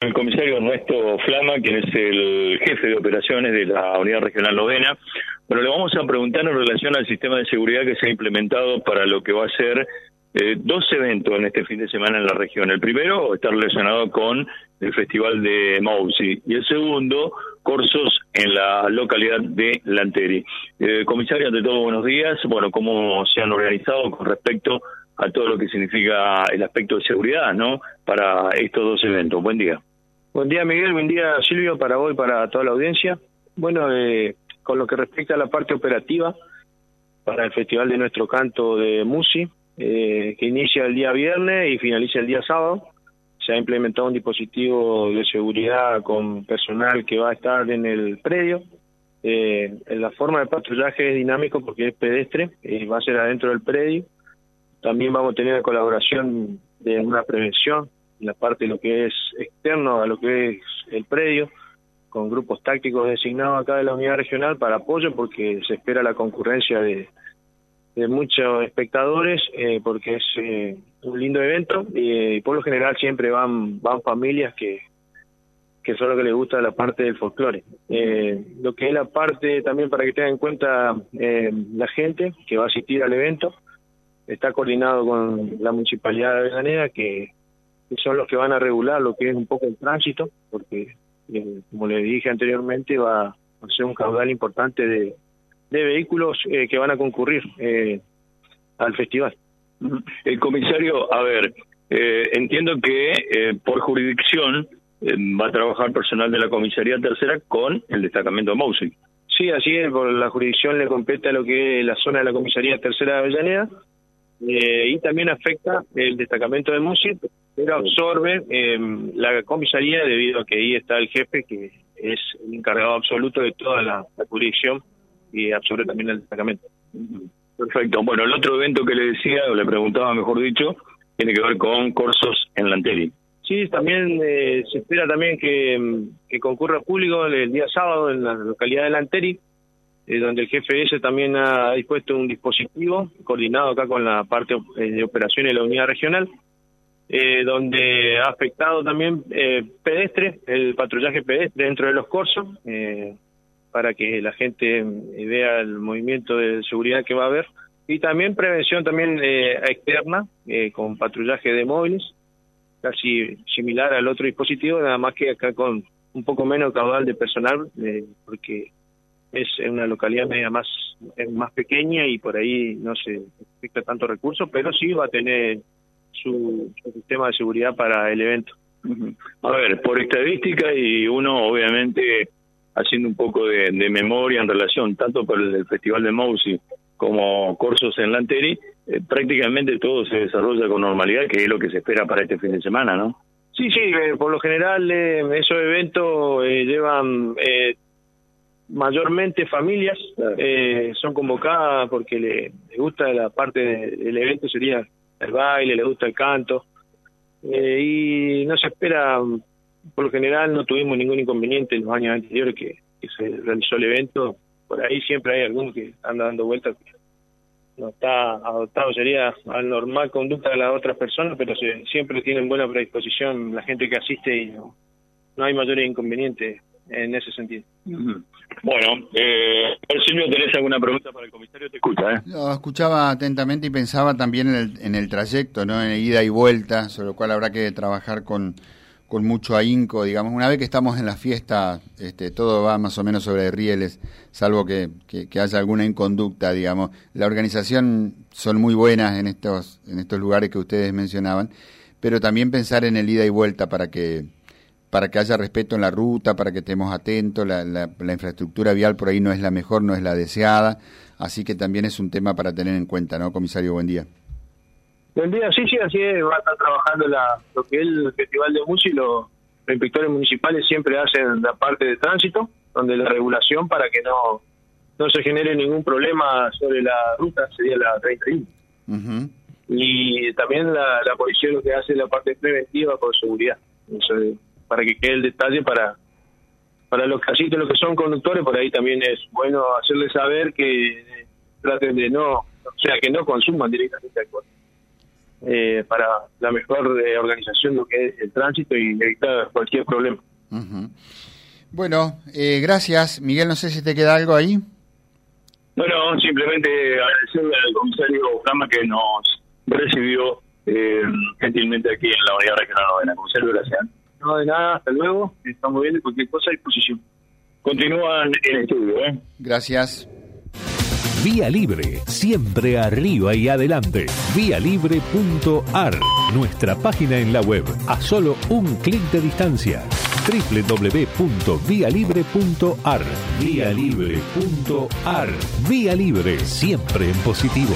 el comisario Ernesto Flama, quien es el jefe de operaciones de la Unidad Regional Novena. Bueno, le vamos a preguntar en relación al sistema de seguridad que se ha implementado para lo que va a ser eh, dos eventos en este fin de semana en la región. El primero está relacionado con el Festival de Mousi y el segundo, cursos en la localidad de Lanteri. Eh, comisario, ante todo, buenos días. Bueno, ¿cómo se han organizado con respecto a todo lo que significa el aspecto de seguridad, ¿no? Para estos dos eventos. Buen día. Buen día, Miguel. Buen día, Silvio, para vos y para toda la audiencia. Bueno, eh, con lo que respecta a la parte operativa, para el Festival de Nuestro Canto de Musi, eh, que inicia el día viernes y finaliza el día sábado, se ha implementado un dispositivo de seguridad con personal que va a estar en el predio. Eh, la forma de patrullaje es dinámico porque es pedestre, y va a ser adentro del predio también vamos a tener la colaboración de una prevención en la parte de lo que es externo a lo que es el predio, con grupos tácticos designados acá de la unidad regional para apoyo, porque se espera la concurrencia de, de muchos espectadores, eh, porque es eh, un lindo evento y por lo general siempre van, van familias que, que son lo que les gusta la parte del folclore. Eh, lo que es la parte también para que tengan en cuenta la gente que va a asistir al evento, está coordinado con la Municipalidad de Avellaneda, que, son los que van a regular lo que es un poco el tránsito, porque, eh, como le dije anteriormente, va a ser un caudal importante de, de vehículos eh, que van a concurrir eh, al festival. El comisario, a ver, entiendo que por jurisdicción va a trabajar personal de la comisaría tercera con el destacamento de Mousing. Sí, así es, por la jurisdicción le compete a lo que es la zona de la comisaría tercera de Avellaneda eh, y también afecta el destacamento de Musi, pero absorbe em, la comisaría debido a que ahí está el jefe que es el encargado absoluto de toda la, jurisdicción y absorbe también el destacamento. Perfecto. Bueno, el otro evento que le decía, o le preguntaba mejor dicho, tiene que ver con cursos en Lanteri. Sí, también eh, se espera también que, em, que concurra público el día sábado en la localidad de Lanteri eh, donde el ese también ha dispuesto un dispositivo coordinado acá con la parte eh, de operaciones de la unidad regional, eh, donde ha afectado también pedestre, el patrullaje pedestre dentro de los corsos, para que la gente vea el movimiento de seguridad que va a haber, y también prevención también externa, con patrullaje de móviles, casi similar al otro dispositivo, nada más que acá con un poco menos caudal de personal, porque es una localidad media más más pequeña y por ahí no se afecta tanto recursos, pero sí va a tener su, sistema de seguridad para el evento. A ver, por estadística y uno obviamente haciendo un poco de, memoria en relación tanto por el, Festival de Mousi como cursos en Lanteri, eh, prácticamente todo se desarrolla con normalidad, que es lo que se espera para este fin de semana, ¿no? Sí, sí, eh, por lo general eh, esos eventos llevan mayormente familias eh, son convocadas porque le, gusta la parte del evento, sería el baile, le gusta el canto. Eh, y no se espera, por lo general no tuvimos ningún inconveniente en los años anteriores que, se realizó el evento. Por ahí siempre hay alguno que anda dando vueltas no está adoptado, sería al normal conducta de las otras personas, pero siempre tienen buena predisposición la gente que asiste y no, no hay mayores inconvenientes en ese sentido. Bueno, eh, Silvio, ¿tenés alguna pregunta para el comisario? Te escucha, ¿eh? Lo escuchaba atentamente y pensaba también en el, en el trayecto, ¿no? En ida y vuelta, sobre lo cual habrá que trabajar con, con mucho ahínco, digamos. Una vez que estamos en la fiesta, este, todo va más o menos sobre rieles, salvo que, que, haya alguna inconducta, digamos. La organización son muy buenas en estos, en estos lugares que ustedes mencionaban, pero también pensar en el ida y vuelta para que para que haya respeto en la ruta, para que estemos atentos, la, la, infraestructura vial por ahí no es la mejor, no es la deseada, así que también es un tema para tener en cuenta, ¿no, comisario? Buen día. Buen día, sí, sí, así es, va a estar trabajando la, lo que es el Festival de Música y los, inspectores municipales siempre hacen la parte de tránsito, donde la regulación para que no, no se genere ningún problema sobre la ruta sería la 31. Y también la, la policía lo que hace es la parte preventiva por seguridad. Para que quede el detalle para para los casitos, los que son conductores, por ahí también es bueno hacerles saber que traten de no, o sea, que no consuman directamente alcohol. eh, para la mejor organización de lo que es el tránsito y evitar cualquier problema. Bueno, gracias. Miguel, no sé si te queda algo ahí. Bueno, simplemente agradecerle al comisario Gama que nos recibió eh, gentilmente aquí en la Unidad Regional Novena. Comisario, gracias. No, de nada, hasta luego. Estamos viendo cualquier cosa a disposición. Continúan en estudio, ¿eh? Gracias. Vía Libre, siempre arriba y adelante. Vialibre.ar, nuestra página en la web, a solo un clic de distancia www.vialibre.ar. Vía Libre.ar. Vía Libre, siempre en positivo.